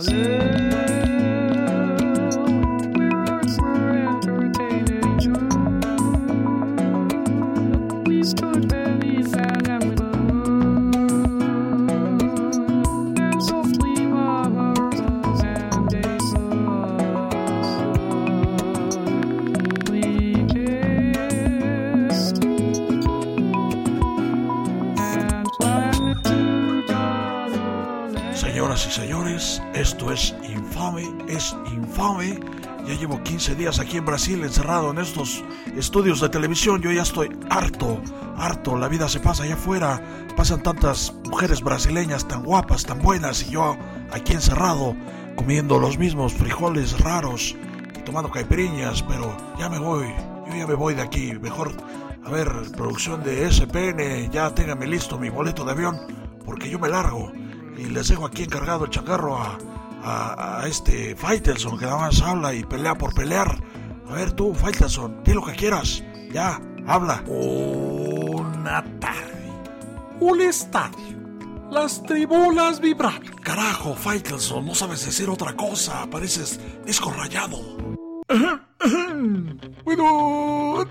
る Señoras y señores, esto es infame, es infame. Ya llevo 15 días aquí en Brasil encerrado en estos estudios de televisión. Yo ya estoy harto, harto. La vida se pasa allá afuera. Pasan tantas mujeres brasileñas tan guapas, tan buenas y yo aquí encerrado comiendo los mismos frijoles raros y tomando caipiriñas. Pero ya me voy, yo ya me voy de aquí. Mejor, a ver, producción de SPN, ya téngame listo mi boleto de avión porque yo me largo y les dejo aquí encargado el changarro a, a, a este Faitelson que nada más habla y pelea por pelear. A ver tú, Faitelson, di lo que quieras. Ya, habla. Una tarde, un estadio, las tribunas vibraban. Carajo, Faitelson, no sabes decir otra cosa. Pareces disco rayado. Bueno,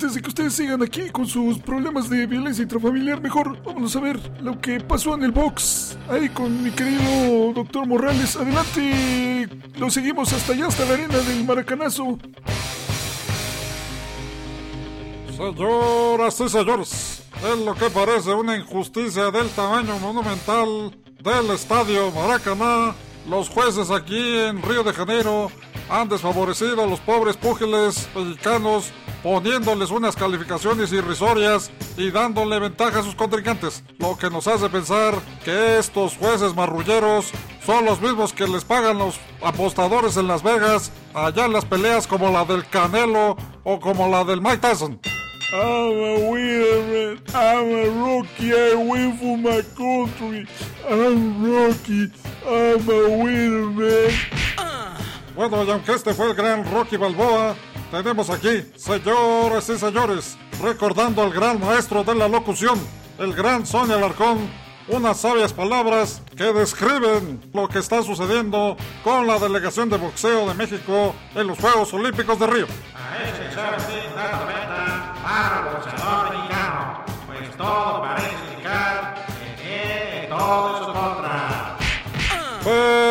antes de que ustedes sigan aquí con sus problemas de violencia intrafamiliar, mejor vámonos a ver lo que pasó en el box. Ahí con mi querido doctor Morales. Adelante, lo seguimos hasta allá, hasta la arena del Maracanazo. Señoras y señores, es lo que parece una injusticia del tamaño monumental del estadio Maracaná. Los jueces aquí en Río de Janeiro han desfavorecido a los pobres púgiles mexicanos poniéndoles unas calificaciones irrisorias y dándole ventaja a sus contrincantes, lo que nos hace pensar que estos jueces marrulleros son los mismos que les pagan los apostadores en Las Vegas allá en las peleas como la del Canelo o como la del Mike Tyson. I'm a winner. I'm a rookie. I win for my country. I'm Rocky. I'm a winner, man. Bueno, y aunque este fue el gran Rocky Balboa, tenemos aquí, señores y señores, recordando al gran maestro de la locución, el gran Sonia Alarcón, unas sabias palabras que describen lo que está sucediendo con la delegación de boxeo de México en los Juegos Olímpicos de Río. A show sin dar tormenta para el boxeador mexicano, pues todo parece indicar que tiene todo su.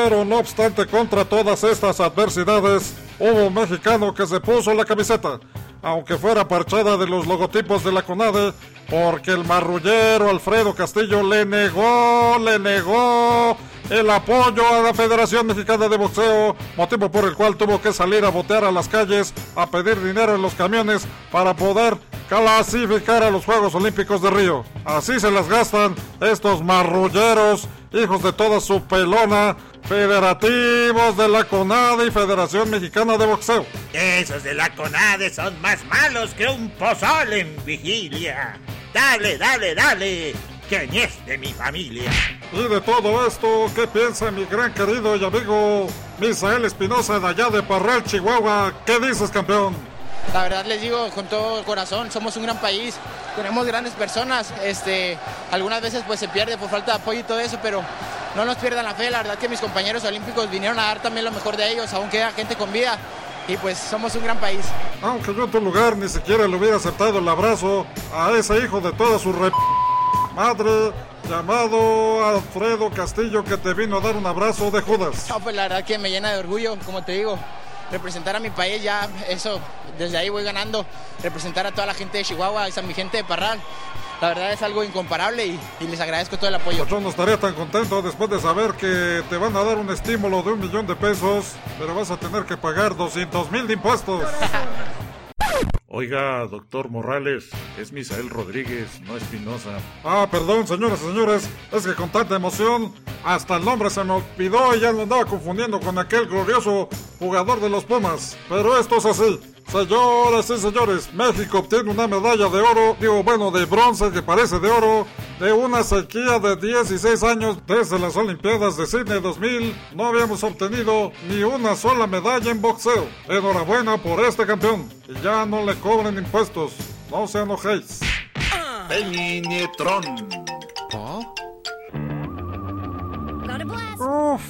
Pero no obstante, contra todas estas adversidades, hubo un mexicano que se puso la camiseta, aunque fuera parchada de los logotipos de la CONADE, porque el marrullero Alfredo Castillo le negó, le negó el apoyo a la Federación Mexicana de Boxeo, motivo por el cual tuvo que salir a botear a las calles, a pedir dinero en los camiones para poder clasificar a los Juegos Olímpicos de Río. Así se las gastan estos marrulleros, hijos de toda su pelona, federativos de la CONADE y Federación Mexicana de Boxeo. Esos de la CONADE son más malos que un pozol en vigilia. Dale, dale, dale, que ni es de mi familia. Y de todo esto, ¿qué piensa mi gran querido y amigo Misael Espinosa de allá de Parral, Chihuahua? ¿Qué dices, campeón? La verdad les digo con todo el corazón, somos un gran país, tenemos grandes personas, este, algunas veces pues se pierde por falta de apoyo y todo eso, pero no nos pierdan la fe, la verdad que mis compañeros olímpicos vinieron a dar también lo mejor de ellos, aún queda gente con vida y pues somos un gran país. Aunque yo en tu lugar ni siquiera le hubiera aceptado el abrazo a ese hijo de toda su re... madre llamado Alfredo Castillo que te vino a dar un abrazo de Judas. No, pues la verdad que me llena de orgullo, como te digo, representar a mi país ya, eso, desde ahí voy ganando, representar a toda la gente de Chihuahua, esa mi gente de Parral. La verdad es algo incomparable y, y les agradezco todo el apoyo. Yo no estaría tan contento después de saber que te van a dar un estímulo de un millón de pesos, pero vas a tener que pagar 200 mil de impuestos. Oiga, doctor Morales, es Misael Rodríguez, no Espinosa. Ah, perdón, señoras y señores, es que con tanta emoción, hasta el nombre se me olvidó y ya lo andaba confundiendo con aquel glorioso jugador de los Pumas. Pero esto es así. Señoras y señores, México obtiene una medalla de oro, digo, bueno, de bronce que parece de oro, de una sequía de 16 años desde las Olimpiadas de Sydney 2000. No habíamos obtenido ni una sola medalla en boxeo. Enhorabuena por este campeón. Y ya no le cobren impuestos. No se enojéis. Peñinetrón. Uf,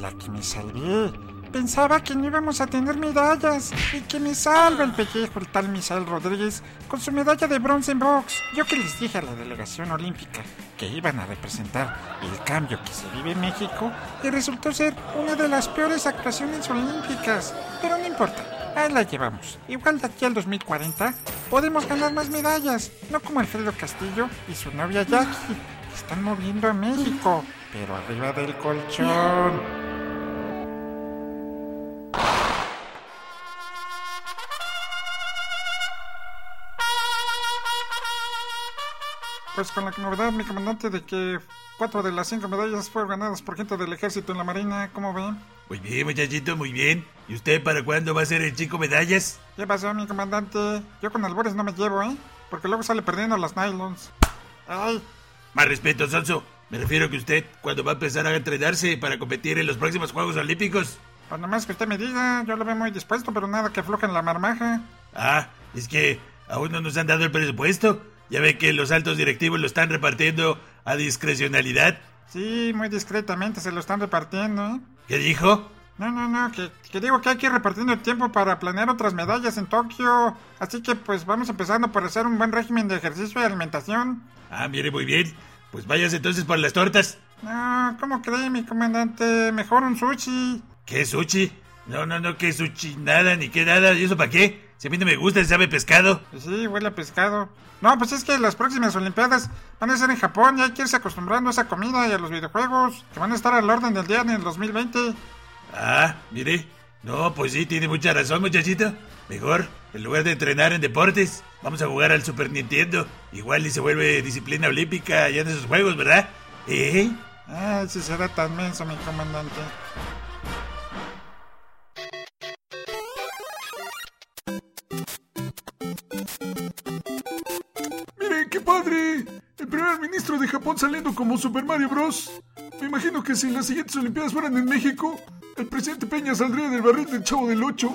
la que me salvé. Pensaba que no íbamos a tener medallas y que me salva el pellejo el tal Misael Rodríguez con su medalla de bronce en box. Yo que les dije a la delegación olímpica que iban a representar el cambio que se vive en México y resultó ser una de las peores actuaciones olímpicas. Pero no importa, ahí la llevamos. Igual de aquí al 2040 podemos ganar más medallas, no como Alfredo Castillo y su novia Jackie. Están moviendo a México, pero arriba del colchón. Pues con la novedad, mi comandante, de que cuatro de las cinco medallas fueron ganadas por gente del ejército en la marina, ¿cómo ven? Muy bien, muchachito, muy bien. ¿Y usted para cuándo va a ser el chico medallas? ¿Qué pasó, mi comandante? Yo con albores no me llevo, ¿eh? Porque luego sale perdiendo las nylons. Ay, Más respeto, Sonso. Me refiero a que usted, cuando va a empezar a entrenarse para competir en los próximos Juegos Olímpicos. pues nomás que usted me diga, yo lo veo muy dispuesto, pero nada que afloje en la marmaja. Ah, es que aún no nos han dado el presupuesto. Ya ve que los altos directivos lo están repartiendo a discrecionalidad. Sí, muy discretamente se lo están repartiendo, ¿eh? ¿Qué dijo? No, no, no, que, que digo que hay que ir repartiendo el tiempo para planear otras medallas en Tokio. Así que pues vamos empezando por hacer un buen régimen de ejercicio y alimentación. Ah, mire, muy bien. Pues váyase entonces por las tortas. No, ¿cómo cree mi comandante? Mejor un sushi. ¿Qué sushi? No, no, no, que sushi, nada, ni qué nada. ¿Y eso para qué? Si a mí no me gusta, sabe pescado. Pues sí, huele a pescado. No, pues es que las próximas Olimpiadas van a ser en Japón y hay que irse acostumbrando a esa comida y a los videojuegos que van a estar al orden del día en el 2020. Ah, mire. No, pues sí, tiene mucha razón, muchachito. Mejor, en lugar de entrenar en deportes, vamos a jugar al Super Nintendo. Igual y se vuelve disciplina olímpica ya en esos juegos, ¿verdad? ¿Eh? Ay, si será tan menso mi comandante. De Japón saliendo como Super Mario Bros. Me imagino que si las siguientes Olimpiadas fueran en México, el presidente Peña saldría del barril del Chavo del Ocho.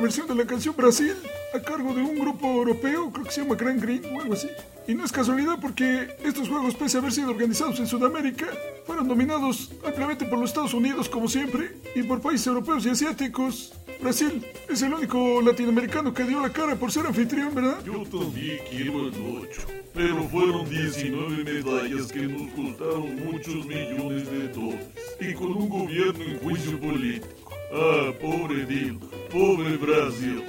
Versión de la canción Brasil, a cargo de un grupo europeo, creo que se llama Grand Green o algo así. Y no es casualidad porque estos juegos, pese a haber sido organizados en Sudamérica, fueron dominados ampliamente por los Estados Unidos, como siempre, y por países europeos y asiáticos. Brasil es el único latinoamericano que dio la cara por ser anfitrión, ¿verdad? Yo también quiero el 8, pero fueron 19 medallas que nos costaron muchos millones de dólares y con un gobierno en juicio político. Ah, pobre Dilma, pobre Brasil.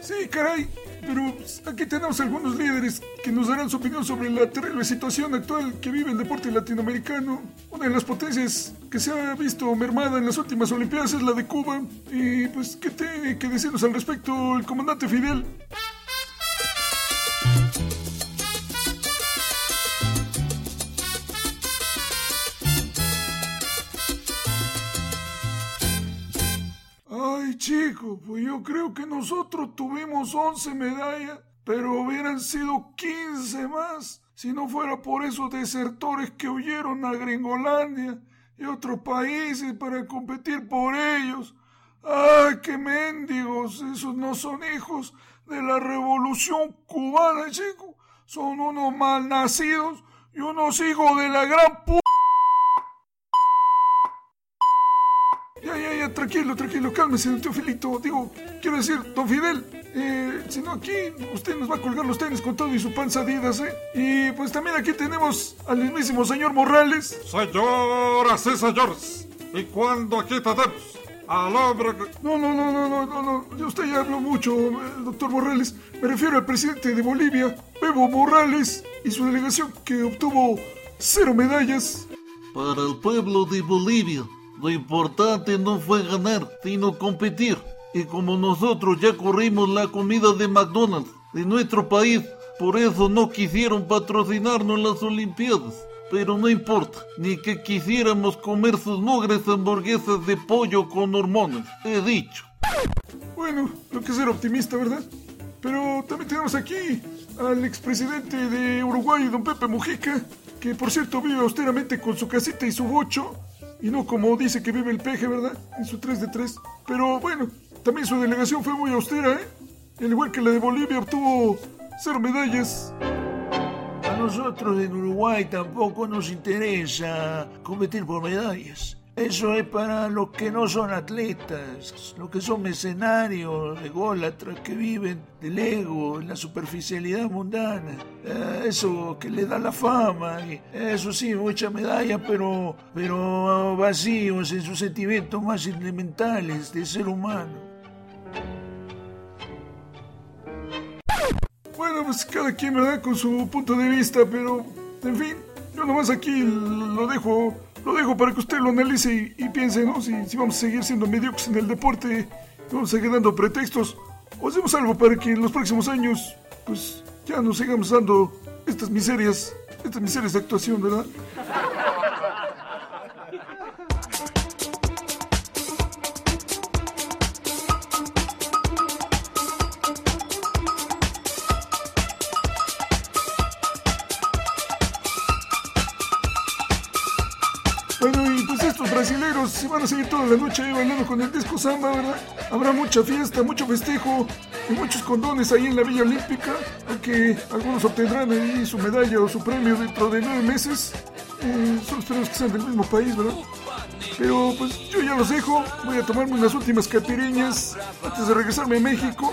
Sí, caray. Pero aquí tenemos algunos líderes que nos darán su opinión sobre la terrible situación actual que vive el deporte latinoamericano. Una de las potencias que se ha visto mermada en las últimas Olimpiadas es la de Cuba. Y pues, ¿qué tiene que decirnos al respecto el comandante Fidel? Pues yo creo que nosotros tuvimos 11 medallas, pero hubieran sido 15 más si no fuera por esos desertores que huyeron a Gringolandia y otros países para competir por ellos. ¡Ay, qué mendigos! Esos no son hijos de la revolución cubana, chico. Son unos malnacidos y unos hijos de la gran pu... Ya, ya, ya, tranquilo, tranquilo, cálmese, don Teofilito. Digo, quiero decir, don Fidel, eh, si no aquí usted nos va a colgar los tenis con todo y su panza Adidas, ¿eh? Y pues también aquí tenemos al mismísimo señor Morales. Señoras y señores, ¿y cuándo aquí tenemos al hombre que... No, no, no, no, no, no, no, ya usted ya habló mucho, eh, doctor Morales. Me refiero al presidente de Bolivia, Evo Morales, y su delegación que obtuvo cero medallas. Para el pueblo de Bolivia, lo importante no fue ganar, sino competir. Y como nosotros ya corrimos la comida de McDonald's de nuestro país, por eso no quisieron patrocinarnos las Olimpiadas. pero no importa, ni que quisiéramos comer sus mugres hamburguesas de pollo con hormonas, he dicho. Bueno, lo que ser optimista, ¿verdad? Pero también tenemos aquí al expresidente de Uruguay, don Pepe Mujica, que por cierto vive austeramente con su casita y su bocho, y no como dice que vive el peje, ¿verdad? En su 3 de 3. Pero bueno, también su delegación fue muy austera, ¿eh? Al igual que la de Bolivia obtuvo cero medallas. A nosotros en Uruguay tampoco nos interesa competir por medallas. Eso es para los que no son atletas, los que son mercenarios, ególatras, que viven del ego, la superficialidad mundana. Eh, eso que le da la fama. eso sí, mucha medalla, pero, pero vacíos en sus sentimientos más elementales de ser humano. Bueno, pues cada quien, ¿verdad? Con su punto de vista, pero, en fin, yo nomás aquí lo dejo, lo dejo para que usted lo analice y, piense, ¿no? Si, si vamos a seguir siendo mediocres en el deporte, vamos a seguir dando pretextos, o hacemos algo para que en los próximos años, pues, ya no sigamos dando estas miserias, estas miserias de actuación, ¿verdad? Se van a seguir toda la noche ahí bailando con el disco samba, ¿verdad? Habrá mucha fiesta, mucho festejo y muchos condones ahí en la Villa Olímpica, aunque algunos obtendrán ahí su medalla o su premio dentro de nueve meses. Eh, solo esperemos que sean del mismo país, ¿verdad? Pero pues yo ya los dejo, voy a tomarme unas últimas capiriñas antes de regresarme a México,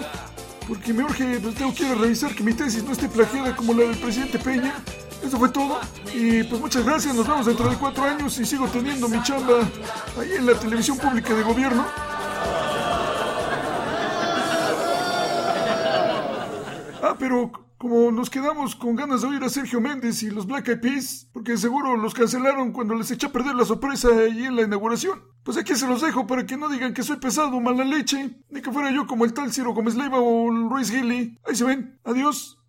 porque me urge, pues tengo que ir a revisar que mi tesis no esté plagiada como la del presidente Peña. Eso fue todo. Y pues muchas gracias. Nos vemos dentro de cuatro años y sigo teniendo mi chamba ahí en la televisión pública de gobierno. Ah, pero como nos quedamos con ganas de oír a Sergio Méndez y los Black Eyed Peas, porque seguro los cancelaron cuando les eché a perder la sorpresa ahí en la inauguración, pues aquí se los dejo para que no digan que soy pesado o mala leche, ni que fuera yo como el tal Ciro Gómez Leiva o Royce Gilly. Ahí se ven. Adiós.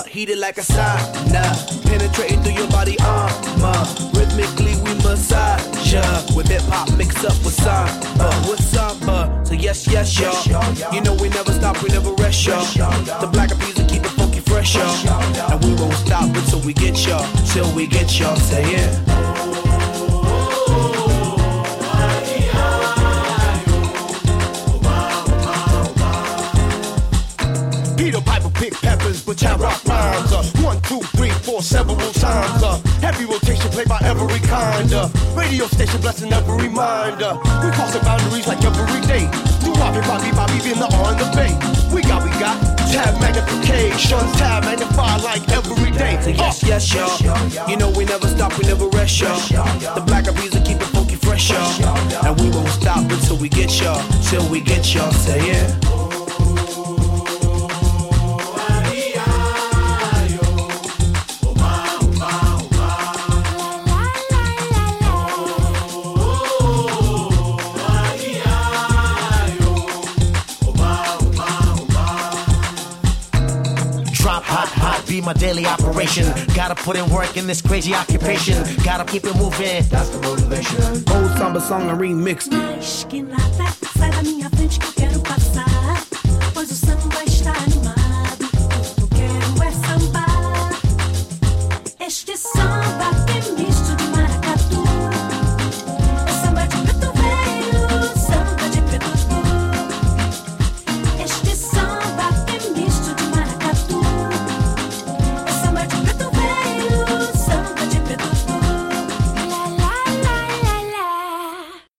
Lava, heated like a sauna. Penetrating through your body armor. Rhythmically we massage ya. With hip hop mixed up with samba, with samba. So yes, yes, y'all. You know we never stop, we never rest, y'all. The black of peas keep it funky fresh, y'all. And we won't stop until we get y'all, till we get y'all. Say yeah. Peter Piper pick peppers, but I rock four, several times. Uh, heavy rotation played by every kind. Uh, radio station blessing every mind. Uh, we crossing boundaries like every day. Do Bobby, Bobby, Bobby in the on the bay. We got, we got tab magnification, tab magnify like every day. Say yes, yes, y'all. You know we never stop, we never rest, y'all. The black of will keep it funky fresh, y'all. And we won't stop until we get y'all, till we get y'all. Say yeah. Daily operation. Gotta put in work in this crazy occupation. Gotta keep it moving. That's the motivation. Old samba song and remix. Esquinada, sai da minha frente que eu quero passar.